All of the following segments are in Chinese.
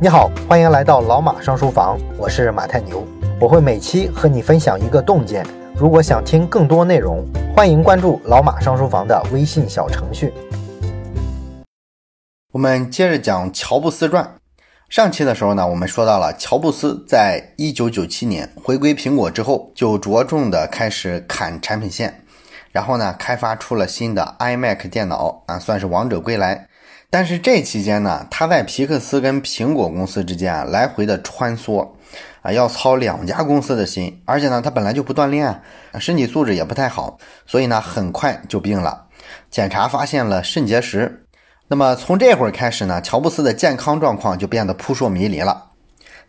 你好，欢迎来到老马上书房，我是马太牛，我会每期和你分享一个洞见。如果想听更多内容，欢迎关注老马上书房的微信小程序。我们接着讲乔布斯传。上期的时候呢，我们说到了乔布斯在一九九七年回归苹果之后，就着重的开始砍产品线，然后呢，开发出了新的 iMac 电脑啊，算是王者归来。但是这期间呢，他在皮克斯跟苹果公司之间啊来回的穿梭，啊要操两家公司的心，而且呢他本来就不锻炼，身体素质也不太好，所以呢很快就病了，检查发现了肾结石。那么从这会儿开始呢，乔布斯的健康状况就变得扑朔迷离了。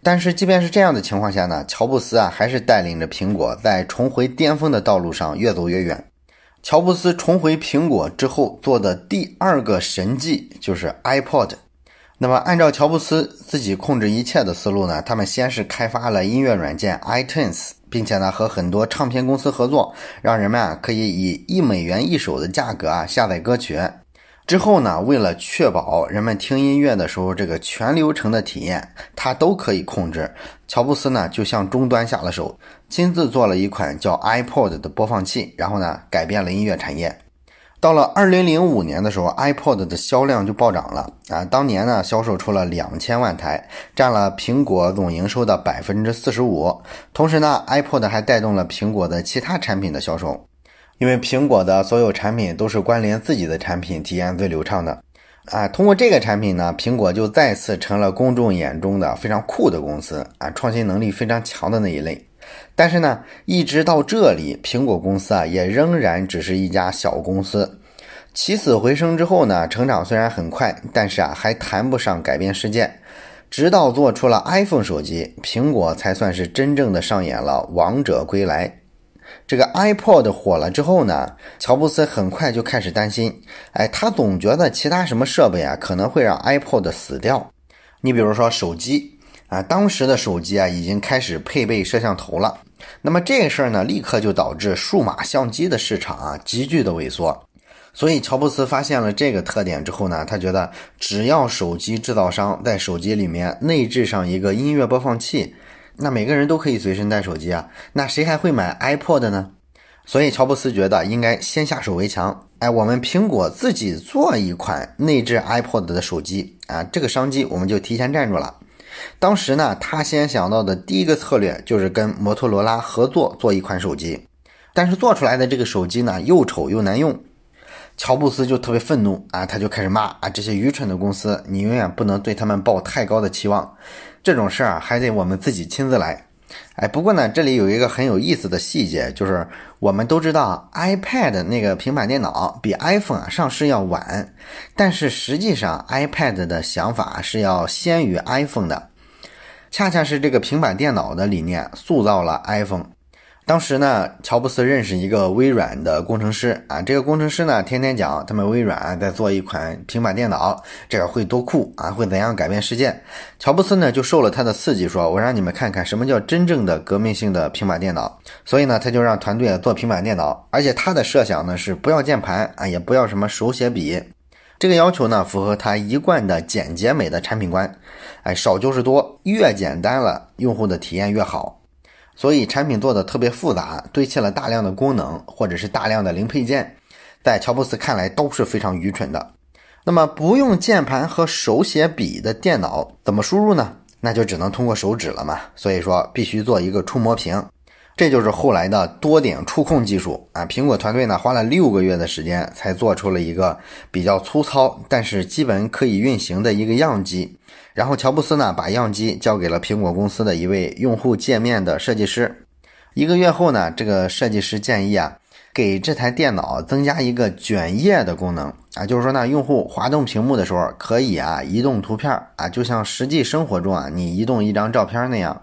但是即便是这样的情况下呢，乔布斯啊还是带领着苹果在重回巅峰的道路上越走越远。乔布斯重回苹果之后做的第二个神迹就是 iPod。那么，按照乔布斯自己控制一切的思路呢，他们先是开发了音乐软件 iTunes，并且呢和很多唱片公司合作，让人们啊可以以一美元一首的价格啊下载歌曲。之后呢，为了确保人们听音乐的时候这个全流程的体验，他都可以控制。乔布斯呢就向终端下了手，亲自做了一款叫 iPod 的播放器，然后呢改变了音乐产业。到了二零零五年的时候，iPod 的销量就暴涨了啊！当年呢销售出了两千万台，占了苹果总营收的百分之四十五。同时呢，iPod 还带动了苹果的其他产品的销售。因为苹果的所有产品都是关联自己的产品，体验最流畅的，啊，通过这个产品呢，苹果就再次成了公众眼中的非常酷的公司，啊，创新能力非常强的那一类。但是呢，一直到这里，苹果公司啊，也仍然只是一家小公司。起死回生之后呢，成长虽然很快，但是啊，还谈不上改变世界。直到做出了 iPhone 手机，苹果才算是真正的上演了王者归来。这个 iPod 火了之后呢，乔布斯很快就开始担心，哎，他总觉得其他什么设备啊可能会让 iPod 死掉。你比如说手机啊，当时的手机啊已经开始配备摄像头了，那么这个事儿呢，立刻就导致数码相机的市场啊急剧的萎缩。所以乔布斯发现了这个特点之后呢，他觉得只要手机制造商在手机里面内置上一个音乐播放器。那每个人都可以随身带手机啊，那谁还会买 iPod 呢？所以乔布斯觉得应该先下手为强，哎，我们苹果自己做一款内置 iPod 的手机啊，这个商机我们就提前占住了。当时呢，他先想到的第一个策略就是跟摩托罗拉合作做一款手机，但是做出来的这个手机呢又丑又难用，乔布斯就特别愤怒啊，他就开始骂啊这些愚蠢的公司，你永远不能对他们抱太高的期望。这种事儿啊，还得我们自己亲自来。哎，不过呢，这里有一个很有意思的细节，就是我们都知道，iPad 那个平板电脑比 iPhone 啊上市要晚，但是实际上 iPad 的想法是要先于 iPhone 的，恰恰是这个平板电脑的理念塑造了 iPhone。当时呢，乔布斯认识一个微软的工程师啊，这个工程师呢，天天讲他们微软在做一款平板电脑，这个会多酷啊，会怎样改变世界。乔布斯呢，就受了他的刺激，说我让你们看看什么叫真正的革命性的平板电脑。所以呢，他就让团队做平板电脑，而且他的设想呢是不要键盘啊，也不要什么手写笔。这个要求呢，符合他一贯的简洁美的产品观。哎，少就是多，越简单了，用户的体验越好。所以产品做的特别复杂，堆砌了大量的功能或者是大量的零配件，在乔布斯看来都是非常愚蠢的。那么不用键盘和手写笔的电脑怎么输入呢？那就只能通过手指了嘛。所以说必须做一个触摸屏。这就是后来的多点触控技术啊！苹果团队呢花了六个月的时间才做出了一个比较粗糙，但是基本可以运行的一个样机。然后乔布斯呢把样机交给了苹果公司的一位用户界面的设计师。一个月后呢，这个设计师建议啊，给这台电脑增加一个卷页的功能啊，就是说呢，用户滑动屏幕的时候可以啊移动图片啊，就像实际生活中啊你移动一张照片那样。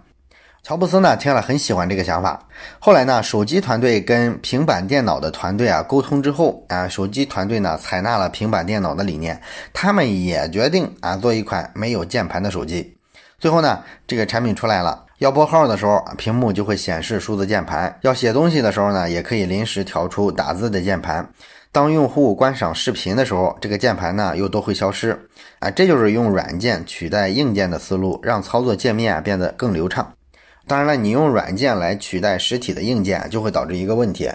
乔布斯呢听了很喜欢这个想法。后来呢，手机团队跟平板电脑的团队啊沟通之后啊，手机团队呢采纳了平板电脑的理念，他们也决定啊做一款没有键盘的手机。最后呢，这个产品出来了，要拨号的时候，屏幕就会显示数字键盘；要写东西的时候呢，也可以临时调出打字的键盘。当用户观赏视频的时候，这个键盘呢又都会消失啊，这就是用软件取代硬件的思路，让操作界面变得更流畅。当然了，你用软件来取代实体的硬件，就会导致一个问题：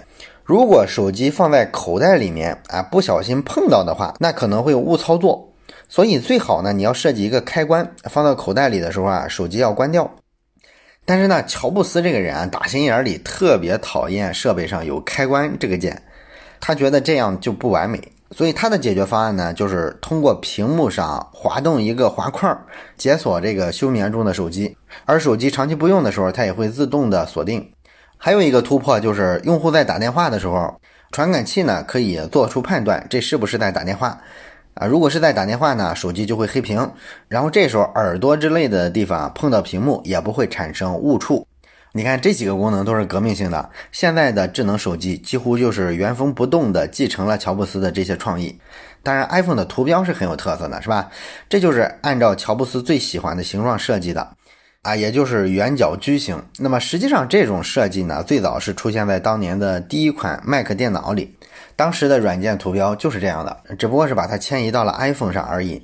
如果手机放在口袋里面啊，不小心碰到的话，那可能会误操作。所以最好呢，你要设计一个开关，放到口袋里的时候啊，手机要关掉。但是呢，乔布斯这个人啊，打心眼里特别讨厌设备上有开关这个键，他觉得这样就不完美。所以它的解决方案呢，就是通过屏幕上滑动一个滑块，解锁这个休眠中的手机。而手机长期不用的时候，它也会自动的锁定。还有一个突破就是，用户在打电话的时候，传感器呢可以做出判断，这是不是在打电话。啊，如果是在打电话呢，手机就会黑屏，然后这时候耳朵之类的地方碰到屏幕也不会产生误触。你看这几个功能都是革命性的，现在的智能手机几乎就是原封不动的继承了乔布斯的这些创意。当然，iPhone 的图标是很有特色的，是吧？这就是按照乔布斯最喜欢的形状设计的，啊，也就是圆角矩形。那么实际上这种设计呢，最早是出现在当年的第一款 Mac 电脑里。当时的软件图标就是这样的，只不过是把它迁移到了 iPhone 上而已。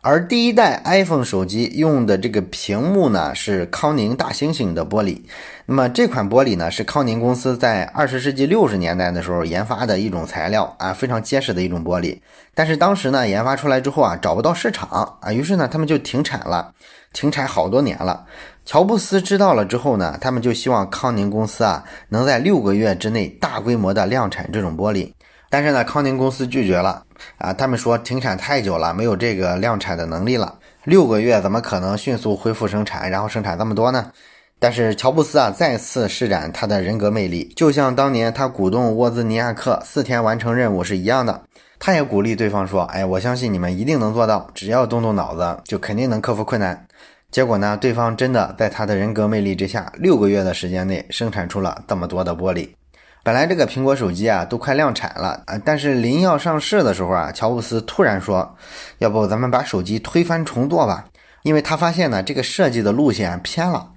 而第一代 iPhone 手机用的这个屏幕呢，是康宁大猩猩的玻璃。那么这款玻璃呢，是康宁公司在二十世纪六十年代的时候研发的一种材料啊，非常结实的一种玻璃。但是当时呢，研发出来之后啊，找不到市场啊，于是呢，他们就停产了，停产好多年了。乔布斯知道了之后呢，他们就希望康宁公司啊，能在六个月之内大规模的量产这种玻璃。但是呢，康宁公司拒绝了啊！他们说停产太久了，没有这个量产的能力了。六个月怎么可能迅速恢复生产，然后生产这么多呢？但是乔布斯啊，再次施展他的人格魅力，就像当年他鼓动沃兹尼亚克四天完成任务是一样的。他也鼓励对方说：“哎，我相信你们一定能做到，只要动动脑子，就肯定能克服困难。”结果呢，对方真的在他的人格魅力之下，六个月的时间内生产出了这么多的玻璃。本来这个苹果手机啊都快量产了啊，但是临要上市的时候啊，乔布斯突然说：“要不咱们把手机推翻重做吧？”因为他发现呢，这个设计的路线偏了。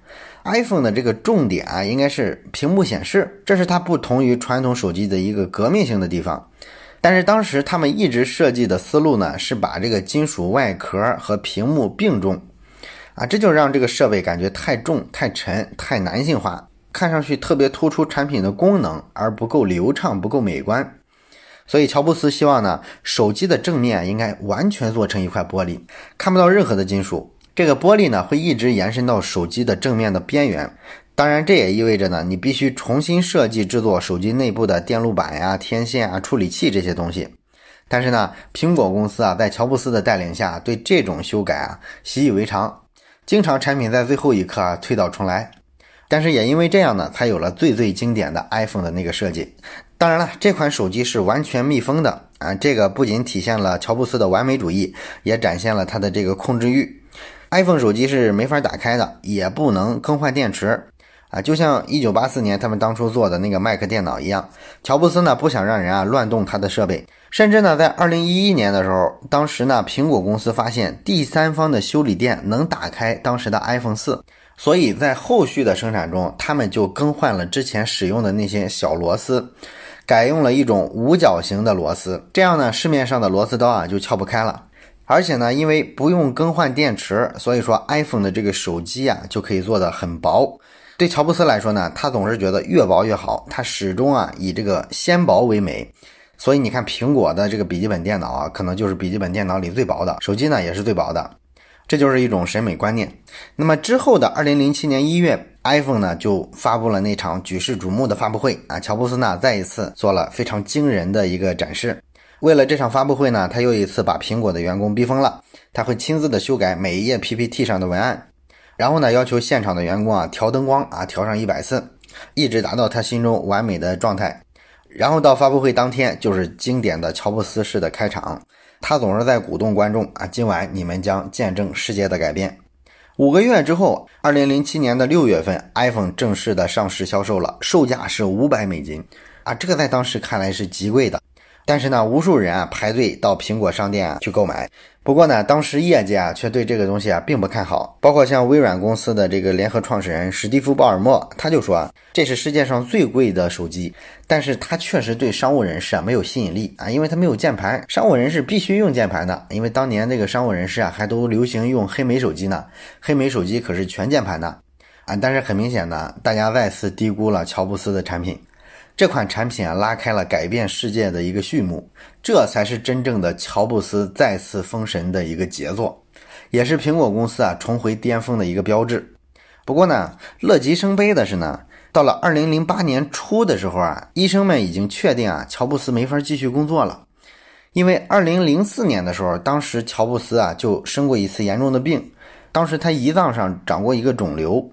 iPhone 的这个重点啊，应该是屏幕显示，这是它不同于传统手机的一个革命性的地方。但是当时他们一直设计的思路呢，是把这个金属外壳和屏幕并重啊，这就让这个设备感觉太重、太沉、太男性化。看上去特别突出产品的功能，而不够流畅、不够美观。所以乔布斯希望呢，手机的正面应该完全做成一块玻璃，看不到任何的金属。这个玻璃呢，会一直延伸到手机的正面的边缘。当然，这也意味着呢，你必须重新设计制作手机内部的电路板呀、天线啊、处理器这些东西。但是呢，苹果公司啊，在乔布斯的带领下，对这种修改啊习以为常，经常产品在最后一刻啊推倒重来。但是也因为这样呢，才有了最最经典的 iPhone 的那个设计。当然了，这款手机是完全密封的啊，这个不仅体现了乔布斯的完美主义，也展现了他的这个控制欲。iPhone 手机是没法打开的，也不能更换电池啊，就像1984年他们当初做的那个 Mac 电脑一样。乔布斯呢不想让人啊乱动他的设备，甚至呢在2011年的时候，当时呢苹果公司发现第三方的修理店能打开当时的 iPhone 四。所以在后续的生产中，他们就更换了之前使用的那些小螺丝，改用了一种五角形的螺丝。这样呢，市面上的螺丝刀啊就撬不开了。而且呢，因为不用更换电池，所以说 iPhone 的这个手机啊就可以做的很薄。对乔布斯来说呢，他总是觉得越薄越好，他始终啊以这个纤薄为美。所以你看，苹果的这个笔记本电脑啊，可能就是笔记本电脑里最薄的，手机呢也是最薄的。这就是一种审美观念。那么之后的二零零七年一月，iPhone 呢就发布了那场举世瞩目的发布会啊，乔布斯呢再一次做了非常惊人的一个展示。为了这场发布会呢，他又一次把苹果的员工逼疯了，他会亲自的修改每一页 PPT 上的文案，然后呢要求现场的员工啊调灯光啊调上一百次，一直达到他心中完美的状态。然后到发布会当天，就是经典的乔布斯式的开场。他总是在鼓动观众啊，今晚你们将见证世界的改变。五个月之后，二零零七年的六月份，iPhone 正式的上市销售了，售价是五百美金啊，这个在当时看来是极贵的。但是呢，无数人啊排队到苹果商店啊去购买。不过呢，当时业界啊却对这个东西啊并不看好，包括像微软公司的这个联合创始人史蒂夫·鲍尔默，他就说啊这是世界上最贵的手机，但是它确实对商务人士啊没有吸引力啊，因为它没有键盘，商务人士必须用键盘的，因为当年这个商务人士啊还都流行用黑莓手机呢，黑莓手机可是全键盘的啊，但是很明显呢，大家再次低估了乔布斯的产品。这款产品啊，拉开了改变世界的一个序幕，这才是真正的乔布斯再次封神的一个杰作，也是苹果公司啊重回巅峰的一个标志。不过呢，乐极生悲的是呢，到了二零零八年初的时候啊，医生们已经确定啊，乔布斯没法继续工作了，因为二零零四年的时候，当时乔布斯啊就生过一次严重的病，当时他胰脏上长过一个肿瘤，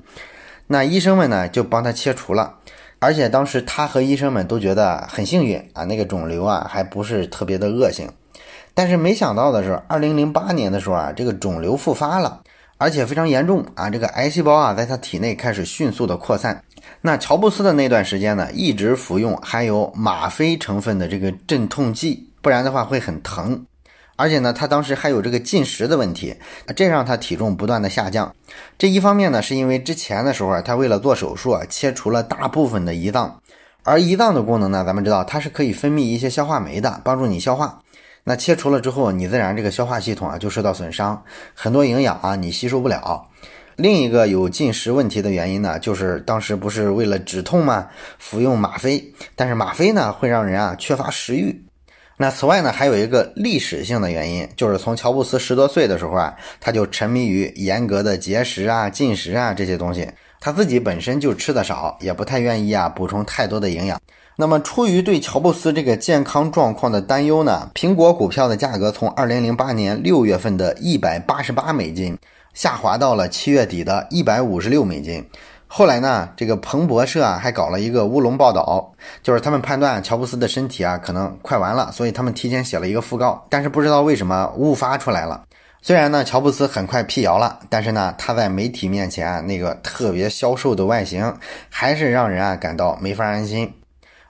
那医生们呢就帮他切除了。而且当时他和医生们都觉得很幸运啊，那个肿瘤啊还不是特别的恶性。但是没想到的是，二零零八年的时候啊，这个肿瘤复发了，而且非常严重啊，这个癌细胞啊在他体内开始迅速的扩散。那乔布斯的那段时间呢，一直服用含有吗啡成分的这个镇痛剂，不然的话会很疼。而且呢，他当时还有这个进食的问题，这让他体重不断的下降。这一方面呢，是因为之前的时候啊，他为了做手术啊，切除了大部分的胰脏，而胰脏的功能呢，咱们知道它是可以分泌一些消化酶的，帮助你消化。那切除了之后，你自然这个消化系统啊就受到损伤，很多营养啊你吸收不了。另一个有进食问题的原因呢，就是当时不是为了止痛吗？服用吗啡，但是吗啡呢会让人啊缺乏食欲。那此外呢，还有一个历史性的原因，就是从乔布斯十多岁的时候啊，他就沉迷于严格的节食啊、进食啊这些东西。他自己本身就吃的少，也不太愿意啊补充太多的营养。那么出于对乔布斯这个健康状况的担忧呢，苹果股票的价格从二零零八年六月份的一百八十八美金，下滑到了七月底的一百五十六美金。后来呢，这个彭博社啊还搞了一个乌龙报道，就是他们判断乔布斯的身体啊可能快完了，所以他们提前写了一个讣告，但是不知道为什么误发出来了。虽然呢，乔布斯很快辟谣了，但是呢，他在媒体面前那个特别消瘦的外形，还是让人啊感到没法安心。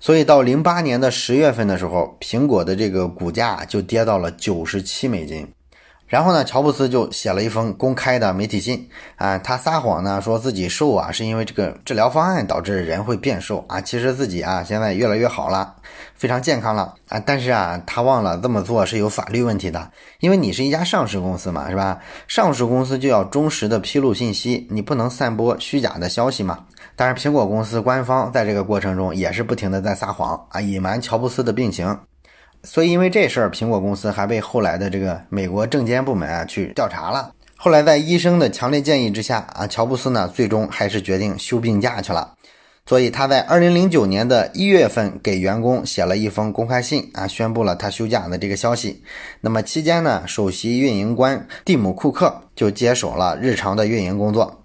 所以到零八年的十月份的时候，苹果的这个股价就跌到了九十七美金。然后呢，乔布斯就写了一封公开的媒体信啊，他撒谎呢，说自己瘦啊是因为这个治疗方案导致人会变瘦啊，其实自己啊现在越来越好了，非常健康了啊，但是啊他忘了这么做是有法律问题的，因为你是一家上市公司嘛，是吧？上市公司就要忠实的披露信息，你不能散播虚假的消息嘛。但是苹果公司官方在这个过程中也是不停的在撒谎啊，隐瞒乔布斯的病情。所以，因为这事儿，苹果公司还被后来的这个美国证监部门啊去调查了。后来，在医生的强烈建议之下啊，乔布斯呢最终还是决定休病假去了。所以，他在二零零九年的一月份给员工写了一封公开信啊，宣布了他休假的这个消息。那么期间呢，首席运营官蒂姆·库克就接手了日常的运营工作。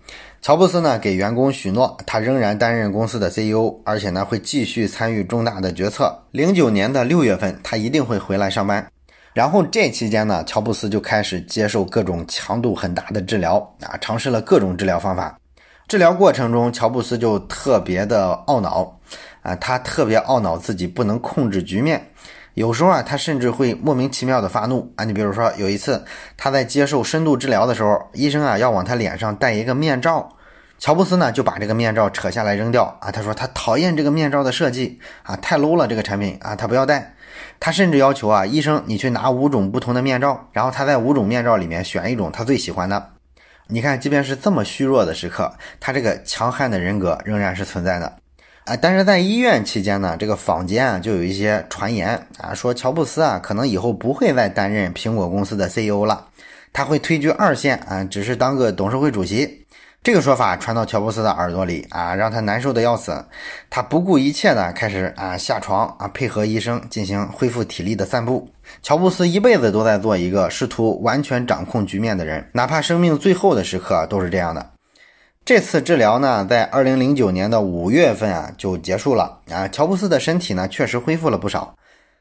乔布斯呢给员工许诺，他仍然担任公司的 CEO，而且呢会继续参与重大的决策。零九年的六月份，他一定会回来上班。然后这期间呢，乔布斯就开始接受各种强度很大的治疗啊，尝试了各种治疗方法。治疗过程中，乔布斯就特别的懊恼啊，他特别懊恼自己不能控制局面。有时候啊，他甚至会莫名其妙的发怒啊。你比如说，有一次他在接受深度治疗的时候，医生啊要往他脸上戴一个面罩。乔布斯呢就把这个面罩扯下来扔掉啊！他说他讨厌这个面罩的设计啊，太 low 了这个产品啊，他不要戴。他甚至要求啊，医生你去拿五种不同的面罩，然后他在五种面罩里面选一种他最喜欢的。你看，即便是这么虚弱的时刻，他这个强悍的人格仍然是存在的啊。但是在医院期间呢，这个坊间啊就有一些传言啊，说乔布斯啊可能以后不会再担任苹果公司的 CEO 了，他会退居二线啊，只是当个董事会主席。这个说法传到乔布斯的耳朵里啊，让他难受的要死。他不顾一切的开始啊下床啊，配合医生进行恢复体力的散步。乔布斯一辈子都在做一个试图完全掌控局面的人，哪怕生命最后的时刻都是这样的。这次治疗呢，在二零零九年的五月份啊就结束了啊。乔布斯的身体呢确实恢复了不少，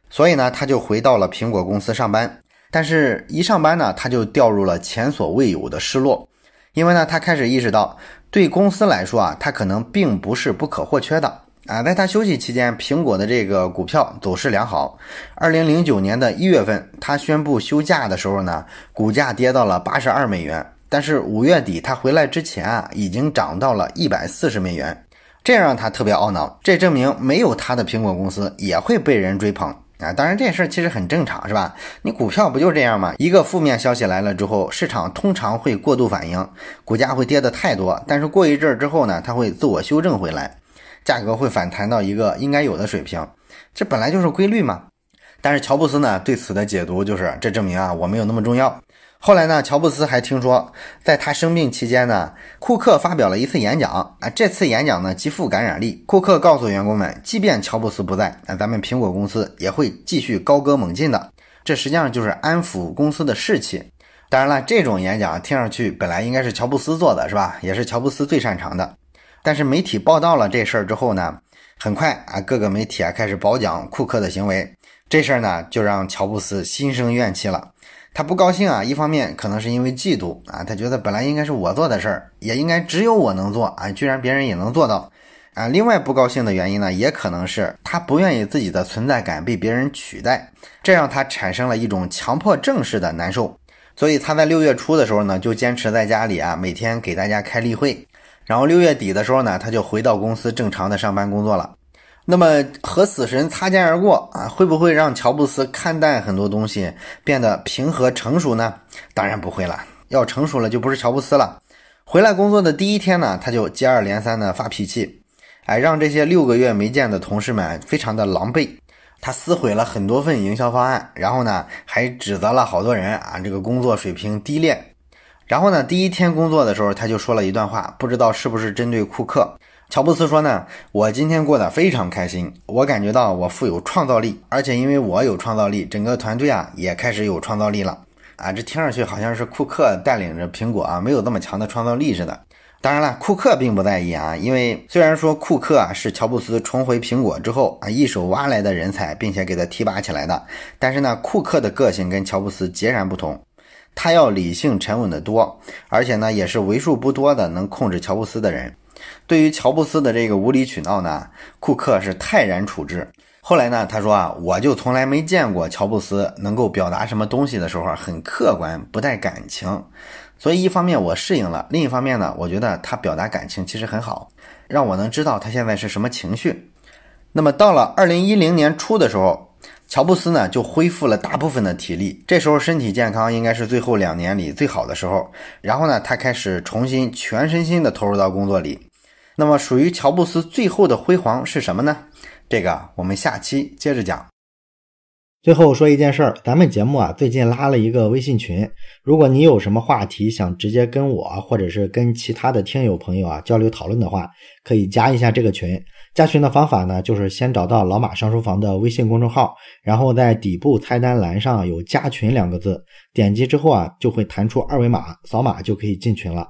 所以呢他就回到了苹果公司上班。但是，一上班呢，他就掉入了前所未有的失落。因为呢，他开始意识到，对公司来说啊，他可能并不是不可或缺的啊，在他休息期间，苹果的这个股票走势良好。二零零九年的一月份，他宣布休假的时候呢，股价跌到了八十二美元。但是五月底他回来之前啊，已经涨到了一百四十美元，这让他特别懊恼。这证明没有他的苹果公司也会被人追捧啊。当然这事儿其实很正常，是吧？你股票不就这样吗？一个负面消息来了之后，市场通常会过度反应，股价会跌得太多。但是过一阵儿之后呢，它会自我修正回来。价格会反弹到一个应该有的水平，这本来就是规律嘛。但是乔布斯呢对此的解读就是，这证明啊我没有那么重要。后来呢，乔布斯还听说，在他生病期间呢，库克发表了一次演讲啊，这次演讲呢极富感染力。库克告诉员工们，即便乔布斯不在，那咱们苹果公司也会继续高歌猛进的。这实际上就是安抚公司的士气。当然了，这种演讲听上去本来应该是乔布斯做的，是吧？也是乔布斯最擅长的。但是媒体报道了这事儿之后呢，很快啊，各个媒体啊开始褒奖库克的行为。这事儿呢，就让乔布斯心生怨气了。他不高兴啊，一方面可能是因为嫉妒啊，他觉得本来应该是我做的事儿，也应该只有我能做啊，居然别人也能做到啊。另外不高兴的原因呢，也可能是他不愿意自己的存在感被别人取代，这让他产生了一种强迫症式的难受。所以他在六月初的时候呢，就坚持在家里啊，每天给大家开例会。然后六月底的时候呢，他就回到公司正常的上班工作了。那么和死神擦肩而过啊，会不会让乔布斯看淡很多东西，变得平和成熟呢？当然不会了。要成熟了就不是乔布斯了。回来工作的第一天呢，他就接二连三的发脾气，哎，让这些六个月没见的同事们非常的狼狈。他撕毁了很多份营销方案，然后呢，还指责了好多人啊，这个工作水平低劣。然后呢，第一天工作的时候，他就说了一段话，不知道是不是针对库克。乔布斯说呢：“我今天过得非常开心，我感觉到我富有创造力，而且因为我有创造力，整个团队啊也开始有创造力了。”啊，这听上去好像是库克带领着苹果啊没有那么强的创造力似的。当然了，库克并不在意啊，因为虽然说库克啊是乔布斯重回苹果之后啊一手挖来的人才，并且给他提拔起来的，但是呢，库克的个性跟乔布斯截然不同。他要理性沉稳的多，而且呢，也是为数不多的能控制乔布斯的人。对于乔布斯的这个无理取闹呢，库克是泰然处之。后来呢，他说啊，我就从来没见过乔布斯能够表达什么东西的时候很客观，不带感情。所以一方面我适应了，另一方面呢，我觉得他表达感情其实很好，让我能知道他现在是什么情绪。那么到了二零一零年初的时候。乔布斯呢，就恢复了大部分的体力，这时候身体健康应该是最后两年里最好的时候。然后呢，他开始重新全身心的投入到工作里。那么，属于乔布斯最后的辉煌是什么呢？这个我们下期接着讲。最后说一件事儿，咱们节目啊最近拉了一个微信群，如果你有什么话题想直接跟我或者是跟其他的听友朋友啊交流讨论的话，可以加一下这个群。加群的方法呢，就是先找到老马上书房的微信公众号，然后在底部菜单栏上有加群两个字，点击之后啊就会弹出二维码，扫码就可以进群了。